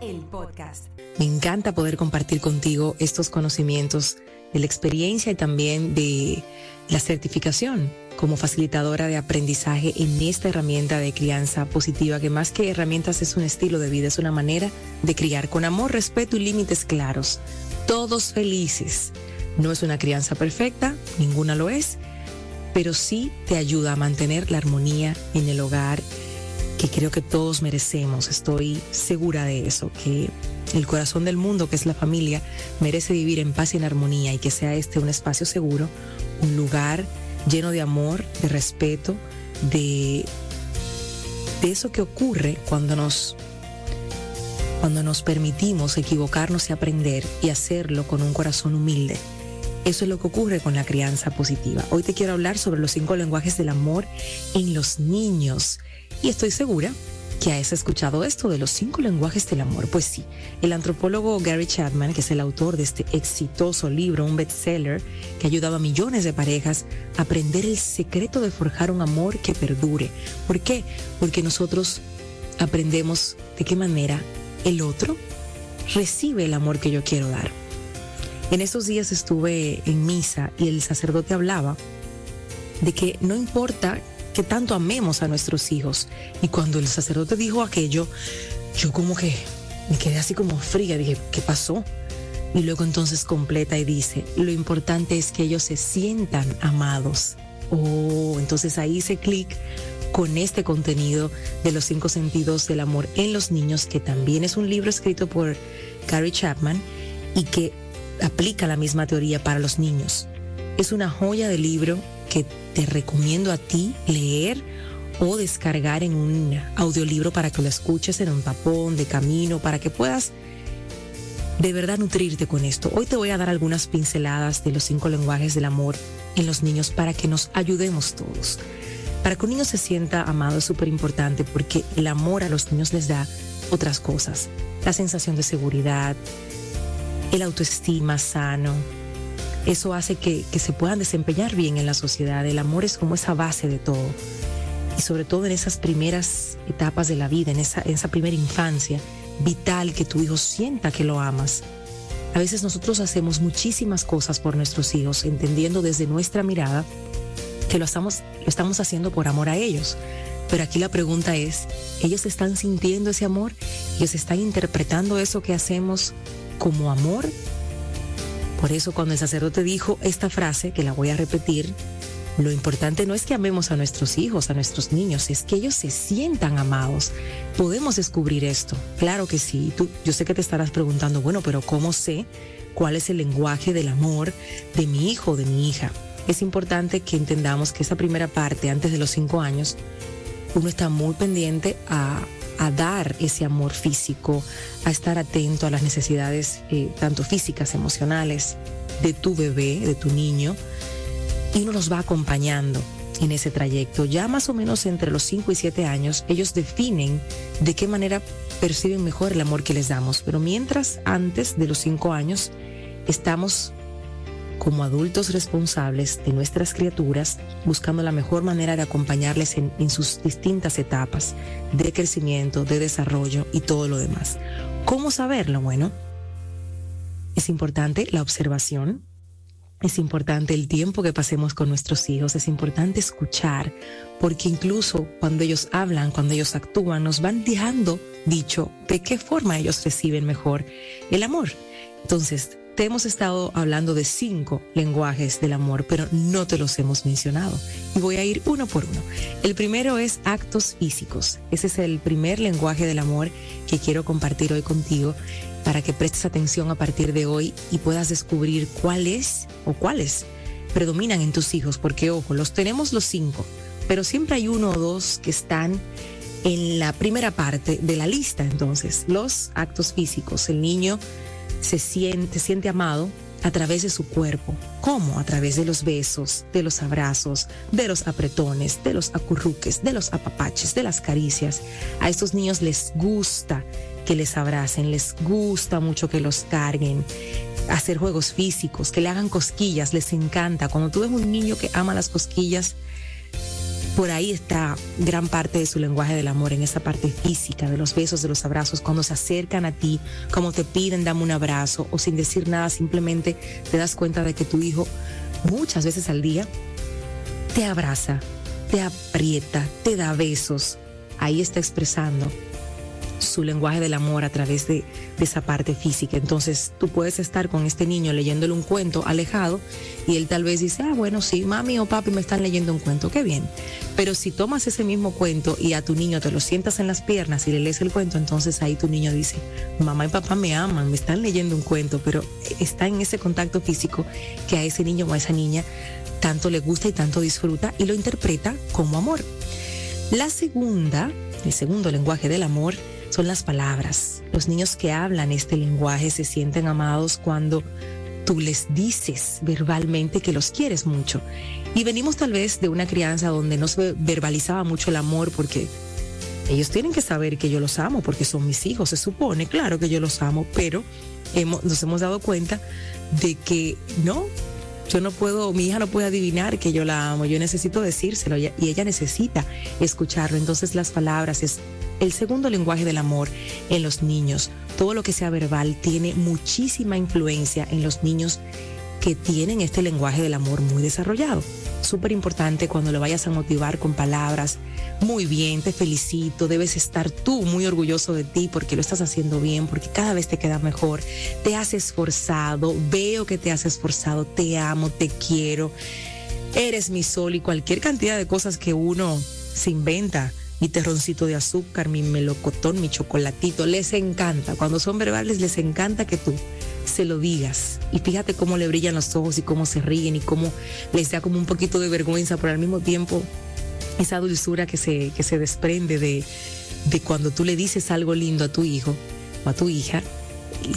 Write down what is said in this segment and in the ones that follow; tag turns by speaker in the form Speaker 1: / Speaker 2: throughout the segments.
Speaker 1: el podcast. Me encanta poder compartir contigo estos conocimientos de la experiencia y también de la certificación como facilitadora de aprendizaje en esta herramienta de crianza positiva, que más que herramientas es un estilo de vida, es una manera de criar con amor, respeto y límites claros. Todos felices. No es una crianza perfecta, ninguna lo es, pero sí te ayuda a mantener la armonía en el hogar que creo que todos merecemos. Estoy segura de eso, que el corazón del mundo, que es la familia, merece vivir en paz y en armonía y que sea este un espacio seguro, un lugar lleno de amor, de respeto, de, de eso que ocurre cuando nos cuando nos permitimos equivocarnos y aprender y hacerlo con un corazón humilde. Eso es lo que ocurre con la crianza positiva. Hoy te quiero hablar sobre los cinco lenguajes del amor en los niños. Y estoy segura que has escuchado esto de los cinco lenguajes del amor. Pues sí, el antropólogo Gary Chapman, que es el autor de este exitoso libro, un bestseller, que ha ayudado a millones de parejas a aprender el secreto de forjar un amor que perdure. ¿Por qué? Porque nosotros aprendemos de qué manera el otro recibe el amor que yo quiero dar. En estos días estuve en misa y el sacerdote hablaba de que no importa que tanto amemos a nuestros hijos. Y cuando el sacerdote dijo aquello, yo como que me quedé así como fría, dije, ¿qué pasó? Y luego entonces completa y dice, lo importante es que ellos se sientan amados. Oh, entonces ahí hice clic con este contenido de los cinco sentidos del amor en los niños, que también es un libro escrito por Gary Chapman y que aplica la misma teoría para los niños. Es una joya de libro que te recomiendo a ti leer o descargar en un audiolibro para que lo escuches en un tapón de camino, para que puedas de verdad nutrirte con esto. Hoy te voy a dar algunas pinceladas de los cinco lenguajes del amor en los niños para que nos ayudemos todos. Para que un niño se sienta amado es súper importante porque el amor a los niños les da otras cosas. La sensación de seguridad, el autoestima sano, eso hace que, se puedan desempeñar bien en la sociedad. El amor es como esa base de todo. Y sobre todo en esas primeras etapas de la vida, en esa, en esa primera infancia, vital que tu hijo sienta que lo amas. A veces nosotros hacemos muchísimas cosas por nuestros hijos, entendiendo desde nuestra mirada que lo estamos, lo estamos haciendo por amor a ellos. Pero aquí la pregunta es, ¿ellos están sintiendo ese amor? ¿Ellos están interpretando eso que hacemos como amor por eso cuando el sacerdote dijo esta frase, que la voy a repetir, lo importante no es que amemos a nuestros hijos, a nuestros niños, es que ellos se sientan amados. Podemos descubrir esto, claro que sí. Tú, yo sé que te estarás preguntando, bueno, pero ¿cómo sé cuál es el lenguaje del amor de mi hijo o de mi hija? Es importante que entendamos que esa primera parte, antes de los cinco años, uno está muy pendiente a a dar ese amor físico, a estar atento a las necesidades eh, tanto físicas, emocionales de tu bebé, de tu niño, y uno los va acompañando en ese trayecto. Ya más o menos entre los 5 y 7 años, ellos definen de qué manera perciben mejor el amor que les damos. Pero mientras antes de los 5 años, estamos como adultos responsables de nuestras criaturas, buscando la mejor manera de acompañarles en, sus distintas etapas de crecimiento, de desarrollo y todo lo demás. ¿Cómo saberlo? Bueno, es importante la observación, es importante el tiempo que pasemos con nuestros hijos, es importante escuchar, porque incluso cuando ellos hablan, cuando ellos actúan, nos van dejando dicho de qué forma ellos reciben mejor el amor. Entonces, te hemos estado hablando de cinco lenguajes del amor, pero no te los hemos mencionado. Y voy a ir uno por uno. El primero es actos físicos. Ese es el primer lenguaje del amor que quiero compartir hoy contigo para que prestes atención a partir de hoy y puedas descubrir cuál es o cuáles predominan en tus hijos, porque ojo, los tenemos los cinco, pero siempre hay uno o dos que están en la primera parte de la lista. Entonces, los actos físicos. El niño se siente, siente amado a través de su cuerpo. ¿Cómo? A través de los besos, de los abrazos, de los apretones, de los acurruques, de los apapaches, de las caricias. A estos niños les gusta que les abracen, les gusta mucho que los carguen, hacer juegos físicos, que le hagan cosquillas, les encanta. Cuando tú ves un niño que ama las cosquillas, por ahí está gran parte de su lenguaje del amor, en esa parte física, de los besos, de los abrazos, cuando se acercan a ti, como te piden, dame un abrazo, o sin decir nada, simplemente te das cuenta de que tu hijo muchas veces al día te abraza, te aprieta, te da besos. Ahí está expresando su lenguaje del amor a través de, esa parte física. Entonces tú puedes estar con este niño leyéndole un cuento alejado y él tal vez dice, ah, bueno, sí, mami o papi me están leyendo un cuento, qué bien. Pero si tomas ese mismo cuento y a tu niño te lo sientas en las piernas y le lees el cuento, entonces ahí tu niño dice, mamá y papá me aman, me están leyendo un cuento, pero está en ese contacto físico que a ese niño o a esa niña tanto le gusta y tanto disfruta y lo interpreta como amor. La segunda, el segundo lenguaje del amor, son las palabras. Los niños que hablan este lenguaje se sienten amados cuando tú les dices verbalmente que los quieres mucho. Y venimos tal vez de una crianza donde no se verbalizaba mucho el amor porque ellos tienen que saber que yo los amo porque son mis hijos, se supone, claro que yo los amo, pero hemos, nos hemos dado cuenta de que no, yo no puedo, mi hija no puede adivinar que yo la amo, yo necesito decírselo y ella necesita escucharlo. Entonces las palabras es el segundo lenguaje del amor en los niños. Todo lo que sea verbal tiene muchísima influencia en los niños que tienen este lenguaje del amor muy desarrollado. Súper importante cuando lo vayas a motivar con palabras. Muy bien, te felicito, debes estar tú muy orgulloso de ti porque lo estás haciendo bien, porque cada vez te queda mejor. Te has esforzado, veo que te has esforzado, te amo, te quiero. Eres mi sol y cualquier cantidad de cosas que uno se inventa mi terroncito de azúcar, mi melocotón, mi chocolatito. Les encanta. Cuando son verbales, les encanta que tú se lo digas. Y fíjate cómo le brillan los ojos y cómo se ríen y cómo les da como un poquito de vergüenza, pero al mismo tiempo esa dulzura que se, que se desprende de, de cuando tú le dices algo lindo a tu hijo o a tu hija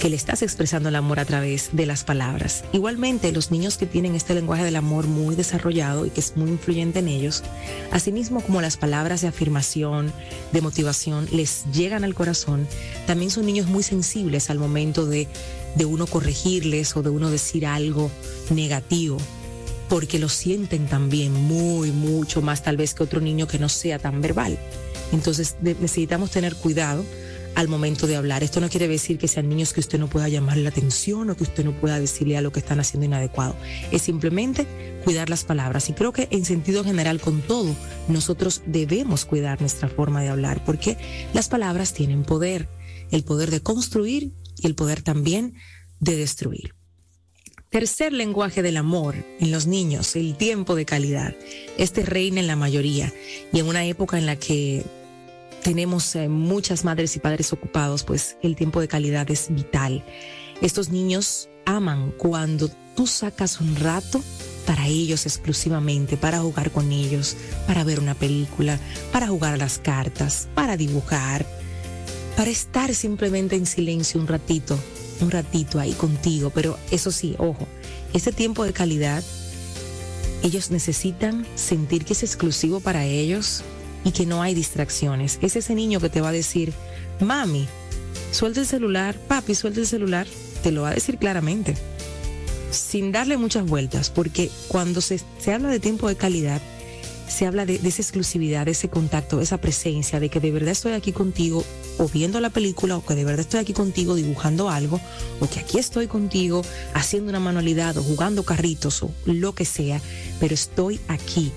Speaker 1: que le estás expresando el amor a través de las palabras. Igualmente, los niños que tienen este lenguaje del amor muy desarrollado y que es muy influyente en ellos, asimismo como las palabras de afirmación, de motivación, les llegan al corazón, también son niños muy sensibles al momento de, de uno corregirles o de uno decir algo negativo porque lo sienten también muy, mucho más tal vez que otro niño que no sea tan verbal. Entonces necesitamos tener cuidado al momento de hablar. Esto no quiere decir que sean niños que usted no pueda llamar la atención o que usted no pueda decirle a lo que están haciendo inadecuado. Es simplemente cuidar las palabras. Y creo que en sentido general con todo, nosotros debemos cuidar nuestra forma de hablar porque las palabras tienen poder, el poder de construir y el poder también de destruir. Tercer lenguaje del amor en los niños, el tiempo de calidad. Este reina en la mayoría y en una época en la que tenemos eh, muchas madres y padres ocupados, pues el tiempo de calidad es vital. Estos niños aman cuando tú sacas un rato para ellos exclusivamente, para jugar con ellos, para ver una película, para jugar a las cartas, para dibujar, para estar simplemente en silencio un ratito, un ratito ahí contigo. Pero eso sí, ojo, este tiempo de calidad, ellos necesitan sentir que es exclusivo para ellos, y que no hay distracciones. Es ese niño que te va a decir, mami, suelta el celular, papi, suelta el celular, te lo va a decir claramente, sin darle muchas vueltas, porque cuando se, habla de tiempo de calidad, se habla de, de, esa exclusividad, de ese contacto, de esa presencia, de que de verdad estoy aquí contigo o viendo la película o que de verdad estoy aquí contigo dibujando algo o que aquí estoy contigo haciendo una manualidad o jugando carritos o lo que sea, pero estoy aquí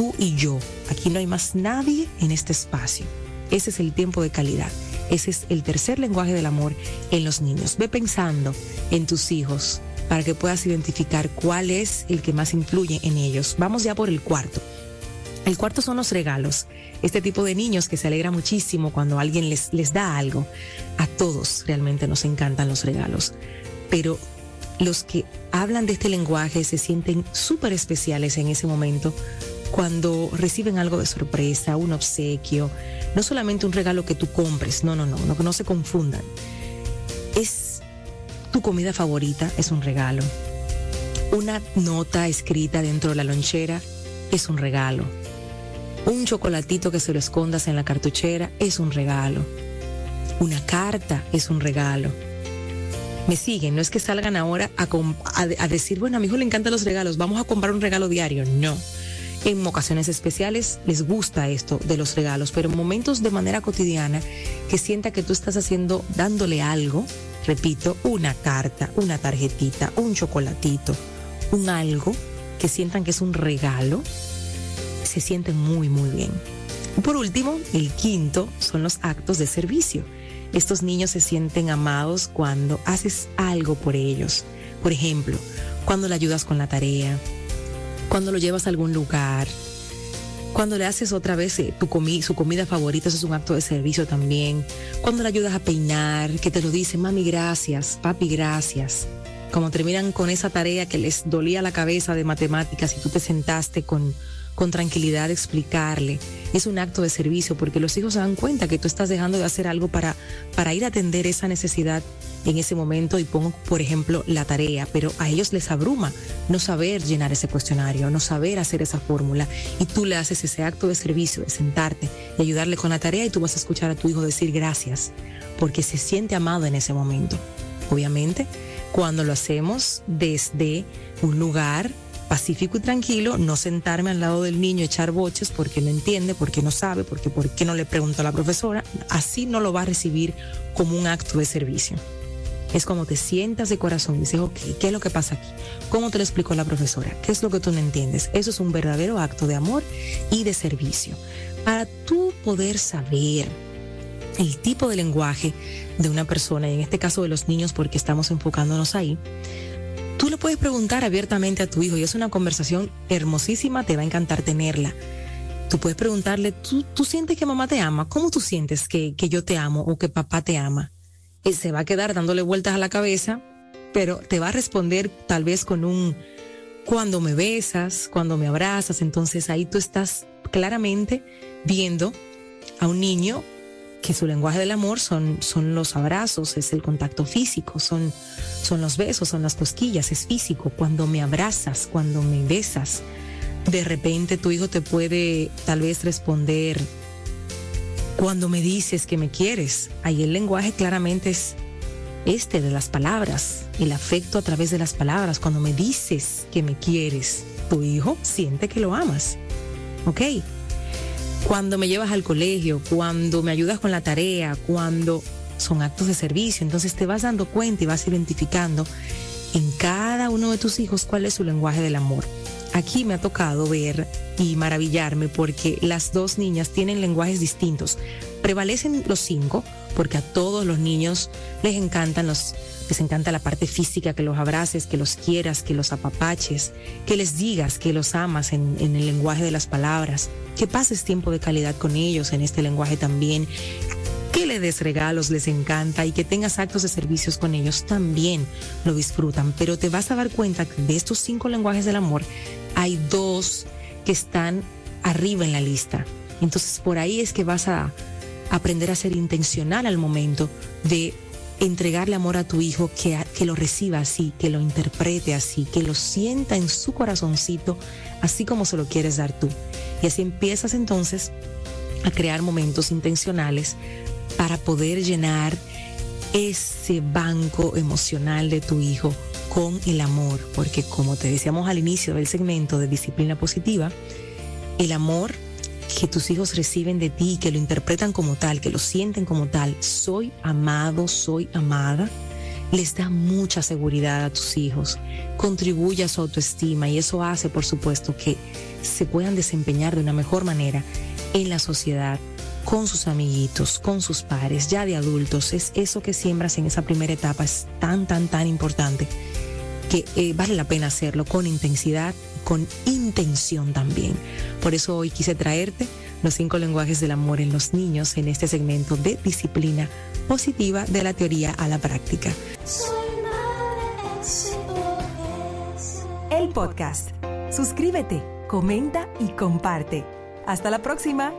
Speaker 1: tú y yo. Aquí no hay más nadie en este espacio. Ese es el tiempo de calidad. Ese es el tercer lenguaje del amor en los niños. Ve pensando en tus hijos para que puedas identificar cuál es el que más influye en ellos. Vamos ya por el cuarto. El cuarto son los regalos. Este tipo de niños que se alegra muchísimo cuando alguien les, les da algo. A todos realmente nos encantan los regalos. Pero los que hablan de este lenguaje se sienten súper especiales en ese momento cuando reciben algo de sorpresa, un obsequio, no solamente un regalo que tú compres, no, no, no, no, no se confundan. Es tu comida favorita, es un regalo. Una nota escrita dentro de la lonchera es un regalo. Un chocolatito que se lo escondas en la cartuchera es un regalo. Una carta es un regalo. Me siguen, no es que salgan ahora a, decir, bueno, a mi hijo le encantan los regalos, vamos a comprar un regalo diario. No. En ocasiones especiales les gusta esto de los regalos, pero en momentos de manera cotidiana que sienta que tú estás haciendo, dándole algo, repito, una carta, una tarjetita, un chocolatito, un algo que sientan que es un regalo, se sienten muy, muy bien. Por último, el quinto son los actos de servicio. Estos niños se sienten amados cuando haces algo por ellos. Por ejemplo, cuando le ayudas con la tarea, cuando lo llevas a algún lugar, cuando le haces otra vez eh, tu su comida favorita, eso es un acto de servicio también. Cuando le ayudas a peinar, que te lo dice, mami, gracias, papi, gracias. Como terminan con esa tarea que les dolía la cabeza de matemáticas y tú te sentaste con con tranquilidad explicarle. Es un acto de servicio porque los hijos se dan cuenta que tú estás dejando de hacer algo para, para ir a atender esa necesidad en ese momento y pongo, por ejemplo, la tarea, pero a ellos les abruma no saber llenar ese cuestionario, no saber hacer esa fórmula y tú le haces ese acto de servicio, de sentarte y ayudarle con la tarea y tú vas a escuchar a tu hijo decir gracias porque se siente amado en ese momento. Obviamente, cuando lo hacemos desde un lugar pacífico y tranquilo, no sentarme al lado del niño, echar boches porque no entiende, porque no sabe, porque por qué no le pregunto a la profesora, así no lo va a recibir como un acto de servicio. Es como te sientas de corazón y dices, ok, ¿qué es lo que pasa aquí? ¿Cómo te lo explicó la profesora? ¿Qué es lo que tú no entiendes? Eso es un verdadero acto de amor y de servicio. Para tú poder saber el tipo de lenguaje de una persona, y en este caso de los niños porque estamos enfocándonos ahí, Tú le puedes preguntar abiertamente a tu hijo y es una conversación hermosísima, te va a encantar tenerla. Tú puedes preguntarle, ¿tú, tú sientes que mamá te ama? ¿Cómo tú sientes que, que yo te amo o que papá te ama? Él se va a quedar dándole vueltas a la cabeza, pero te va a responder tal vez con un, cuando me besas, cuando me abrazas, entonces ahí tú estás claramente viendo a un niño que su lenguaje del amor son, son los abrazos, es el contacto físico, son, son los besos, son las cosquillas, es físico. Cuando me abrazas, cuando me besas, de repente tu hijo te puede tal vez responder cuando me dices que me quieres. Ahí el lenguaje claramente es este de las palabras, el afecto a través de las palabras. Cuando me dices que me quieres, tu hijo siente que lo amas. ¿Ok? Cuando me llevas al colegio, cuando me ayudas con la tarea, cuando son actos de servicio. Entonces te vas dando cuenta y vas identificando en cada uno de tus hijos cuál es su lenguaje del amor. Aquí me ha tocado ver y maravillarme porque las dos niñas tienen lenguajes distintos. Prevalecen los cinco porque a todos los niños les encantan los les encanta la parte física, que los abraces, que los quieras, que los apapaches, que les digas que los amas en, en el lenguaje de las palabras, que pases tiempo de calidad con ellos en este lenguaje también, que le des regalos, les encanta y que tengas actos de servicios con ellos también lo disfrutan. Pero te vas a dar cuenta que de estos cinco lenguajes del amor hay dos que están arriba en la lista. Entonces por ahí es que vas a aprender a ser intencional al momento de entregarle amor a tu hijo, que, que lo reciba así, que lo interprete así, que lo sienta en su corazoncito, así como se lo quieres dar tú. Y así empiezas entonces a crear momentos intencionales para poder llenar ese banco emocional de tu hijo con el amor, porque como te decíamos al inicio del segmento de disciplina positiva, el amor que tus hijos reciben de ti, que lo interpretan como tal, que lo sienten como tal, soy amado, soy amada, les da mucha seguridad a tus hijos, contribuye a su autoestima y eso hace, por supuesto, que se puedan desempeñar de una mejor manera en la sociedad, con sus amiguitos, con sus pares, ya de adultos. Es eso que siembras en esa primera etapa, es tan, tan, tan importante que eh, vale la pena hacerlo con intensidad, con intención también. Por eso hoy quise traerte los cinco lenguajes del amor en los niños en este segmento de disciplina positiva de la teoría a la práctica.
Speaker 2: El podcast. Suscríbete, comenta y comparte. Hasta la próxima.